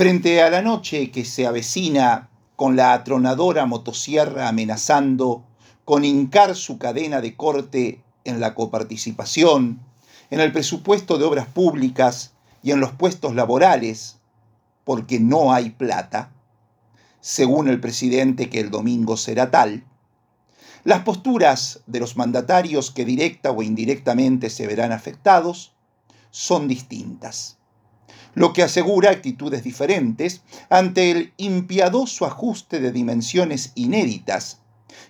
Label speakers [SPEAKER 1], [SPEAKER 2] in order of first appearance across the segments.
[SPEAKER 1] Frente a la noche que se avecina con la atronadora motosierra amenazando con hincar su cadena de corte en la coparticipación, en el presupuesto de obras públicas y en los puestos laborales, porque no hay plata, según el presidente que el domingo será tal, las posturas de los mandatarios que directa o indirectamente se verán afectados son distintas, lo que asegura actitudes diferentes ante el impiadoso ajuste de dimensiones inéditas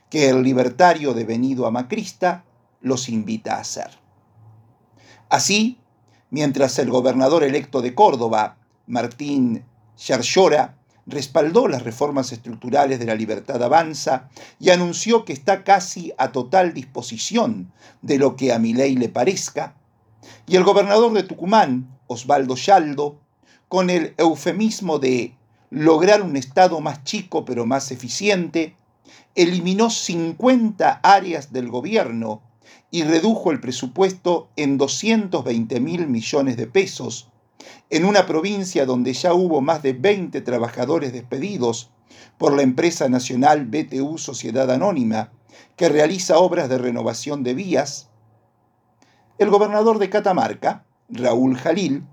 [SPEAKER 1] que el libertario devenido a Macrista los invita a hacer. Así, mientras el gobernador electo de Córdoba, Martín Charchora, respaldó las reformas estructurales de la libertad avanza y anunció que está casi a total disposición de lo que a mi ley le parezca, y el gobernador de Tucumán, Osvaldo Yaldo, con el eufemismo de lograr un Estado más chico pero más eficiente, eliminó 50 áreas del gobierno y redujo el presupuesto en 220 mil millones de pesos, en una provincia donde ya hubo más de 20 trabajadores despedidos por la empresa nacional BTU Sociedad Anónima, que realiza obras de renovación de vías, el gobernador de Catamarca, Raúl Jalil,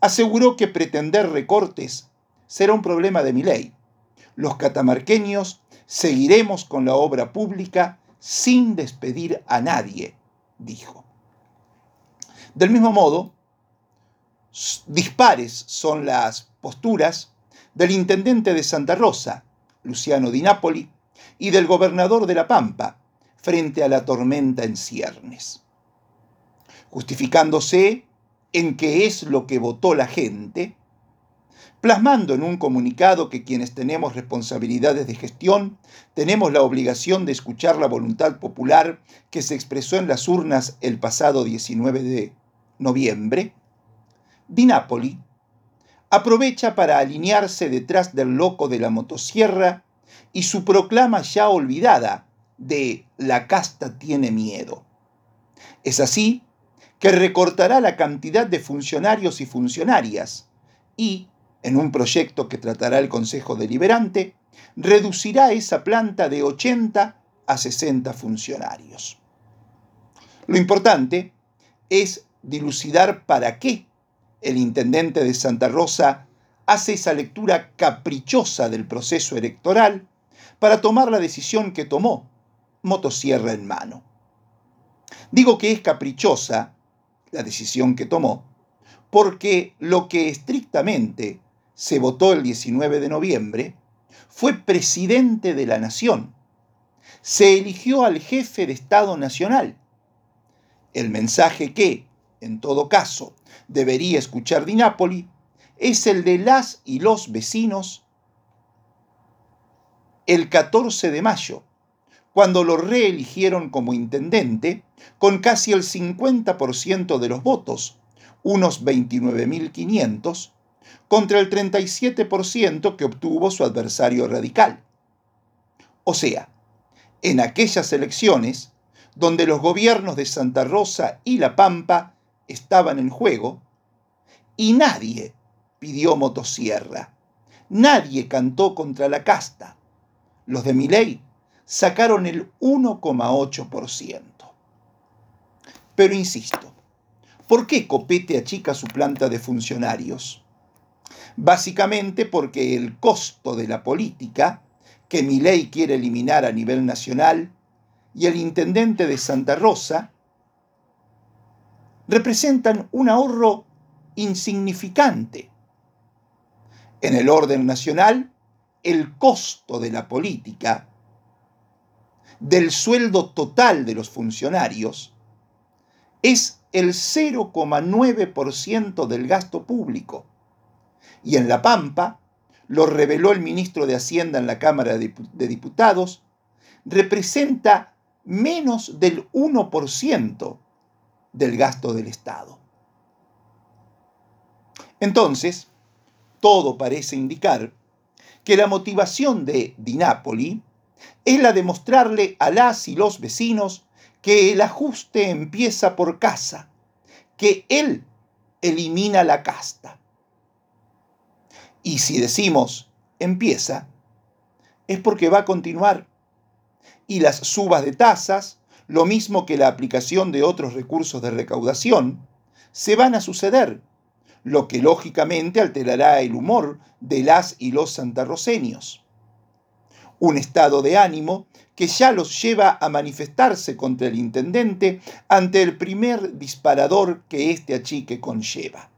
[SPEAKER 1] aseguró que pretender recortes será un problema de mi ley. Los catamarqueños seguiremos con la obra pública sin despedir a nadie, dijo. Del mismo modo, dispares son las posturas del intendente de Santa Rosa, Luciano Di Napoli, y del gobernador de La Pampa, frente a la tormenta en ciernes. Justificándose en qué es lo que votó la gente, plasmando en un comunicado que quienes tenemos responsabilidades de gestión tenemos la obligación de escuchar la voluntad popular que se expresó en las urnas el pasado 19 de noviembre, Di Napoli aprovecha para alinearse detrás del loco de la motosierra y su proclama ya olvidada de la casta tiene miedo. Es así que recortará la cantidad de funcionarios y funcionarias y, en un proyecto que tratará el Consejo Deliberante, reducirá esa planta de 80 a 60 funcionarios. Lo importante es dilucidar para qué el intendente de Santa Rosa hace esa lectura caprichosa del proceso electoral para tomar la decisión que tomó, motosierra en mano. Digo que es caprichosa la decisión que tomó, porque lo que estrictamente se votó el 19 de noviembre, fue presidente de la nación. Se eligió al jefe de Estado Nacional. El mensaje que, en todo caso, debería escuchar Di Napoli es el de las y los vecinos el 14 de mayo, cuando lo reeligieron como intendente con casi el 50% de los votos, unos 29.500, contra el 37% que obtuvo su adversario radical. O sea, en aquellas elecciones donde los gobiernos de Santa Rosa y La Pampa estaban en juego, y nadie pidió motosierra, nadie cantó contra la casta. Los de Miley sacaron el 1,8%. Pero insisto, ¿por qué Copete achica su planta de funcionarios? básicamente porque el costo de la política, que mi ley quiere eliminar a nivel nacional, y el intendente de Santa Rosa, representan un ahorro insignificante. En el orden nacional, el costo de la política, del sueldo total de los funcionarios, es el 0,9% del gasto público y en La Pampa, lo reveló el ministro de Hacienda en la Cámara de Diputados, representa menos del 1% del gasto del Estado. Entonces, todo parece indicar que la motivación de Dinápoli es la de mostrarle a las y los vecinos que el ajuste empieza por casa, que él elimina la casta Y si decimos empieza, es porque va a continuar. Y las subas de tasas, lo mismo que la aplicación de otros recursos de recaudación, se van a suceder, lo que lógicamente alterará el humor de las y los santarroceños. Un estado de ánimo que ya los lleva a manifestarse contra el intendente ante el primer disparador que este achique conlleva.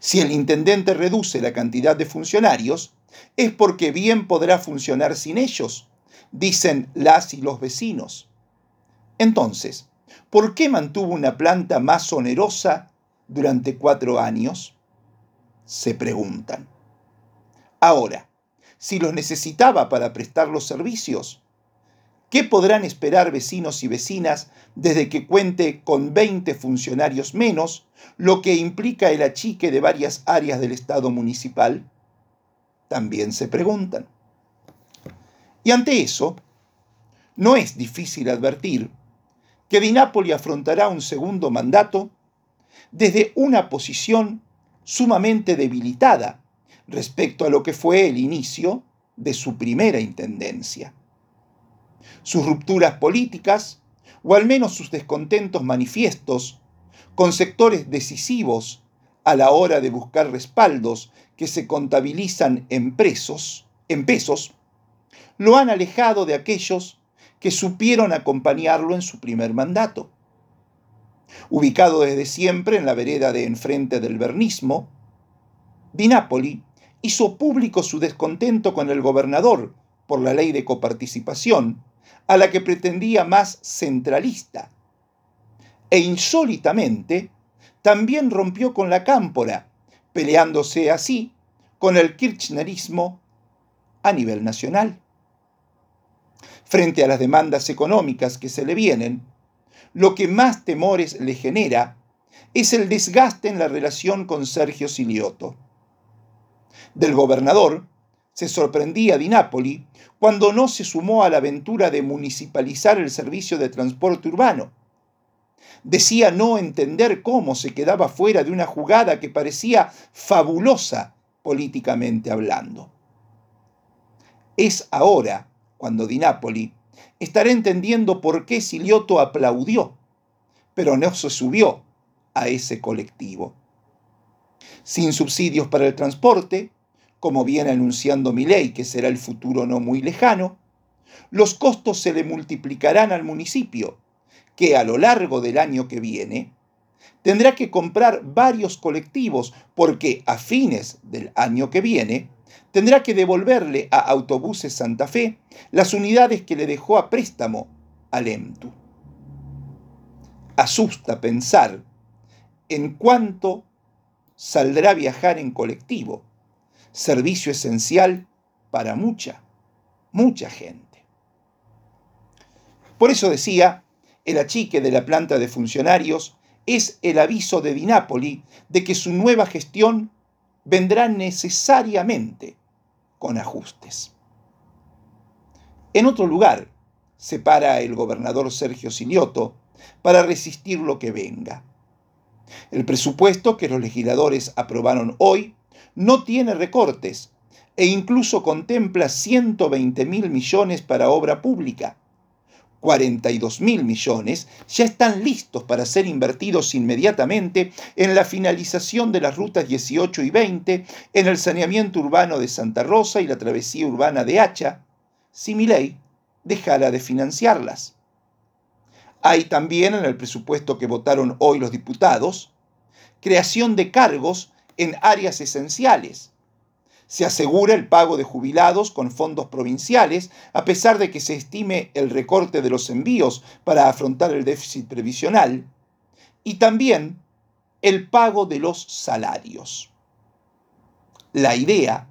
[SPEAKER 1] Si el intendente reduce la cantidad de funcionarios, es porque bien podrá funcionar sin ellos, dicen las y los vecinos. Entonces, ¿por qué mantuvo una planta más onerosa durante cuatro años? Se preguntan. Ahora, si los necesitaba para prestar los servicios, ¿qué podrán esperar vecinos y vecinas desde que cuente con 20 funcionarios menos, lo que implica el achique de varias áreas del Estado municipal? También se preguntan. Y ante eso, no es difícil advertir que Di Napoli afrontará un segundo mandato desde una posición sumamente debilitada respecto a lo que fue el inicio de su primera intendencia. Sus rupturas políticas, o al menos sus descontentos manifiestos, con sectores decisivos a la hora de buscar respaldos que se contabilizan en, presos, en pesos, lo han alejado de aquellos que supieron acompañarlo en su primer mandato. Ubicado desde siempre en la vereda de enfrente del Napoli hizo público su descontento con el gobernador por la ley de coparticipación, a la que pretendía más centralista. E insólitamente, también rompió con la cámpora, peleándose así con el kirchnerismo a nivel nacional. Frente a las demandas económicas que se le vienen, lo que más temores le genera es el desgaste en la relación con Sergio Silioto del gobernador, se sorprendía Di Napoli cuando no se sumó a la aventura de municipalizar el servicio de transporte urbano. Decía no entender cómo se quedaba fuera de una jugada que parecía fabulosa políticamente hablando. Es ahora cuando Di Napoli estará entendiendo por qué Silioto aplaudió, pero no se subió a ese colectivo. Sin subsidios para el transporte, como viene anunciando ley, que será el futuro no muy lejano, los costos se le multiplicarán al municipio, que a lo largo del año que viene tendrá que comprar varios colectivos porque a fines del año que viene tendrá que devolverle a Autobuses Santa Fe las unidades que le dejó a préstamo al EMTU. Asusta pensar en cuánto saldrá a viajar en colectivo servicio esencial para mucha, mucha gente. Por eso decía, el achique de la planta de funcionarios es el aviso de Dinápoli de que su nueva gestión vendrá necesariamente con ajustes. En otro lugar se para el gobernador Sergio Silioto para resistir lo que venga. El presupuesto que los legisladores aprobaron hoy no tiene recortes e incluso contempla 120 mil millones para obra pública. 42 mil millones ya están listos para ser invertidos inmediatamente en la finalización de las rutas 18 y 20, en el saneamiento urbano de Santa Rosa y la travesía urbana de Hacha, si mi ley dejara de financiarlas. Hay también en el presupuesto que votaron hoy los diputados creación de cargos en áreas esenciales. Se asegura el pago de jubilados con fondos provinciales, a pesar de que se estime el recorte de los envíos para afrontar el déficit previsional, y también el pago de los salarios. La idea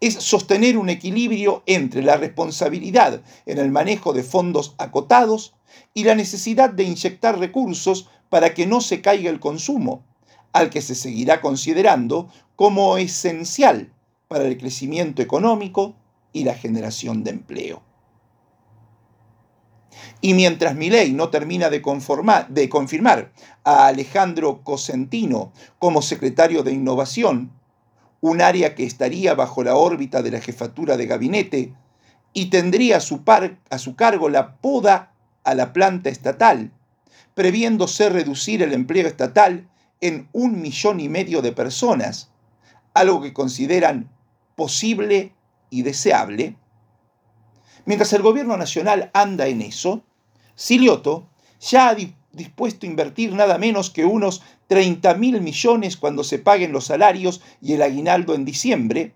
[SPEAKER 1] es sostener un equilibrio entre la responsabilidad en el manejo de fondos acotados y la necesidad de inyectar recursos para que no se caiga el consumo al que se seguirá considerando como esencial para el crecimiento económico y la generación de empleo. Y mientras Milei no termina de, de confirmar a Alejandro Cosentino como secretario de Innovación, un área que estaría bajo la órbita de la jefatura de gabinete y tendría a su, par, a su cargo la poda a la planta estatal, previéndose reducir el empleo estatal en un millón y medio de personas, algo que consideran posible y deseable. Mientras el gobierno nacional anda en eso, Silioto ya ha dispuesto a invertir nada menos que unos 30 mil millones cuando se paguen los salarios y el aguinaldo en diciembre,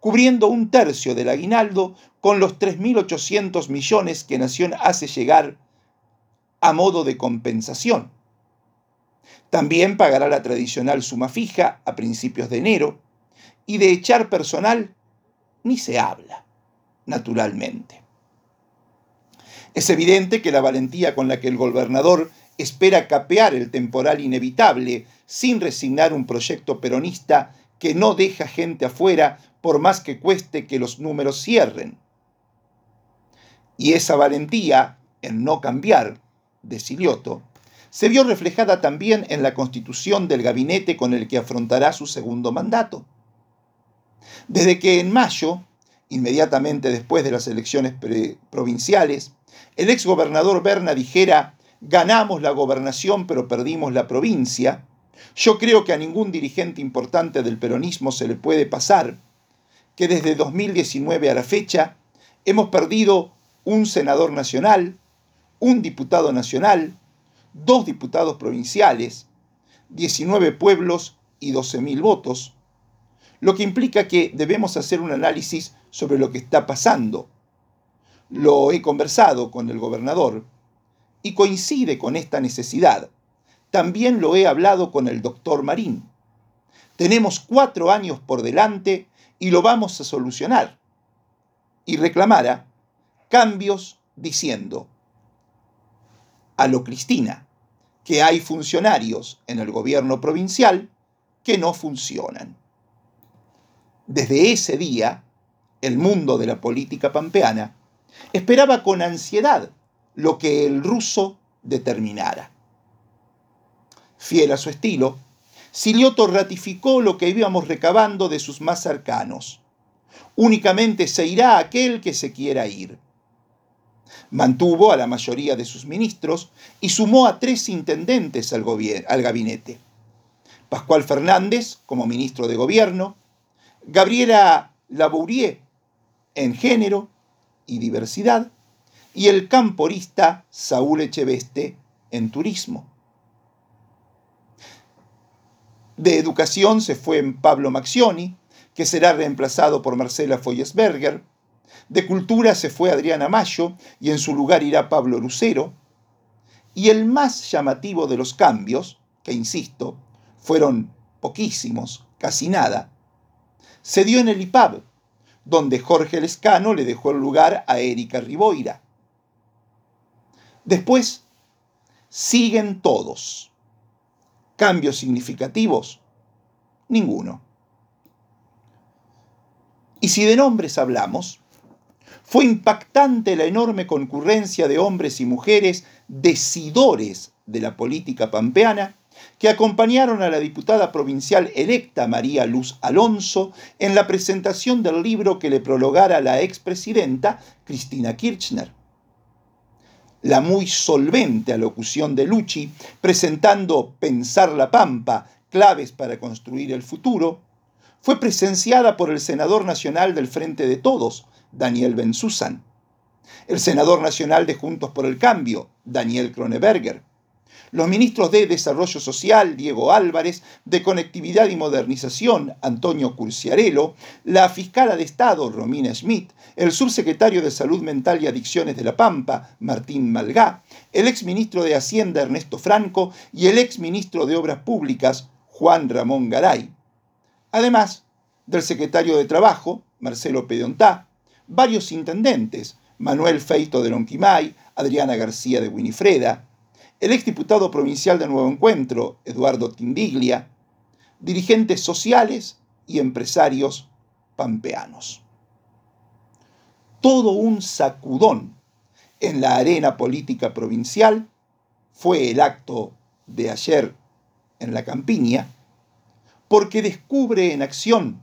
[SPEAKER 1] cubriendo un tercio del aguinaldo con los 3.800 millones que Nación hace llegar a modo de compensación. También pagará la tradicional suma fija a principios de enero y de echar personal ni se habla, naturalmente. Es evidente que la valentía con la que el gobernador espera capear el temporal inevitable sin resignar un proyecto peronista que no deja gente afuera por más que cueste que los números cierren. Y esa valentía en no cambiar de Silioto se vio reflejada también en la constitución del gabinete con el que afrontará su segundo mandato. Desde que en mayo, inmediatamente después de las elecciones provinciales, el exgobernador Berna dijera ganamos la gobernación pero perdimos la provincia, yo creo que a ningún dirigente importante del peronismo se le puede pasar que desde 2019 a la fecha hemos perdido un senador nacional, un diputado nacional, dos diputados provinciales, 19 pueblos y 12.000 votos, lo que implica que debemos hacer un análisis sobre lo que está pasando. Lo he conversado con el gobernador y coincide con esta necesidad. También lo he hablado con el doctor Marín. Tenemos cuatro años por delante y lo vamos a solucionar. Y reclamara cambios diciendo a lo Cristina que hay funcionarios en el gobierno provincial que no funcionan. Desde ese día, el mundo de la política pampeana esperaba con ansiedad lo que el ruso determinara. Fiel a su estilo, Silioto ratificó lo que íbamos recabando de sus más cercanos. Únicamente se irá aquel que se quiera ir. Mantuvo a la mayoría de sus ministros y sumó a tres intendentes al, gabinete. Pascual Fernández como ministro de Gobierno, Gabriela Labourier en Género y Diversidad, y el camporista Saúl Echeveste en turismo. De educación se fue en Pablo Maxioni, que será reemplazado por Marcela Foyesberger. De cultura se fue Adriana Mayo y en su lugar irá Pablo Lucero. Y el más llamativo de los cambios, que insisto, fueron poquísimos, casi nada, se dio en el IPAB, donde Jorge Lescano le dejó el lugar a Erika Riboira. Después siguen todos. ¿Cambios significativos? Ninguno. Y si de nombres hablamos, fue impactante la enorme concurrencia de hombres y mujeres decidores de la política pampeana que acompañaron a la diputada provincial electa María Luz Alonso en la presentación del libro que le prologara la expresidenta Cristina Kirchner la muy solvente alocución de Lucci, presentando Pensar la Pampa, claves para construir el futuro, fue presenciada por el senador nacional del Frente de Todos, Daniel Bensusan, el senador nacional de Juntos por el Cambio, Daniel Kroneberger, los ministros de Desarrollo Social, Diego Álvarez, de Conectividad y Modernización, Antonio Curciarello, la fiscala de Estado, Romina Schmidt, el subsecretario de Salud Mental y Adicciones de La Pampa, Martín Malgá, el exministro de Hacienda, Ernesto Franco, y el exministro de Obras Públicas, Juan Ramón Garay. Además del secretario de Trabajo, Marcelo Pedontá, varios intendentes, Manuel Feito de Lonquimay, Adriana García de Winifreda, el exdiputado provincial de Nuevo Encuentro, Eduardo Tindiglia, dirigentes sociales y empresarios pampeanos. Todo un sacudón en la arena política provincial fue el acto de ayer en la campiña, porque descubre en acción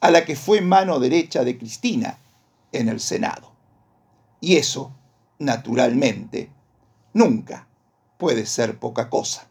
[SPEAKER 1] a la que fue mano derecha de Cristina en el Senado. Y eso, naturalmente, nunca puede ser poca cosa.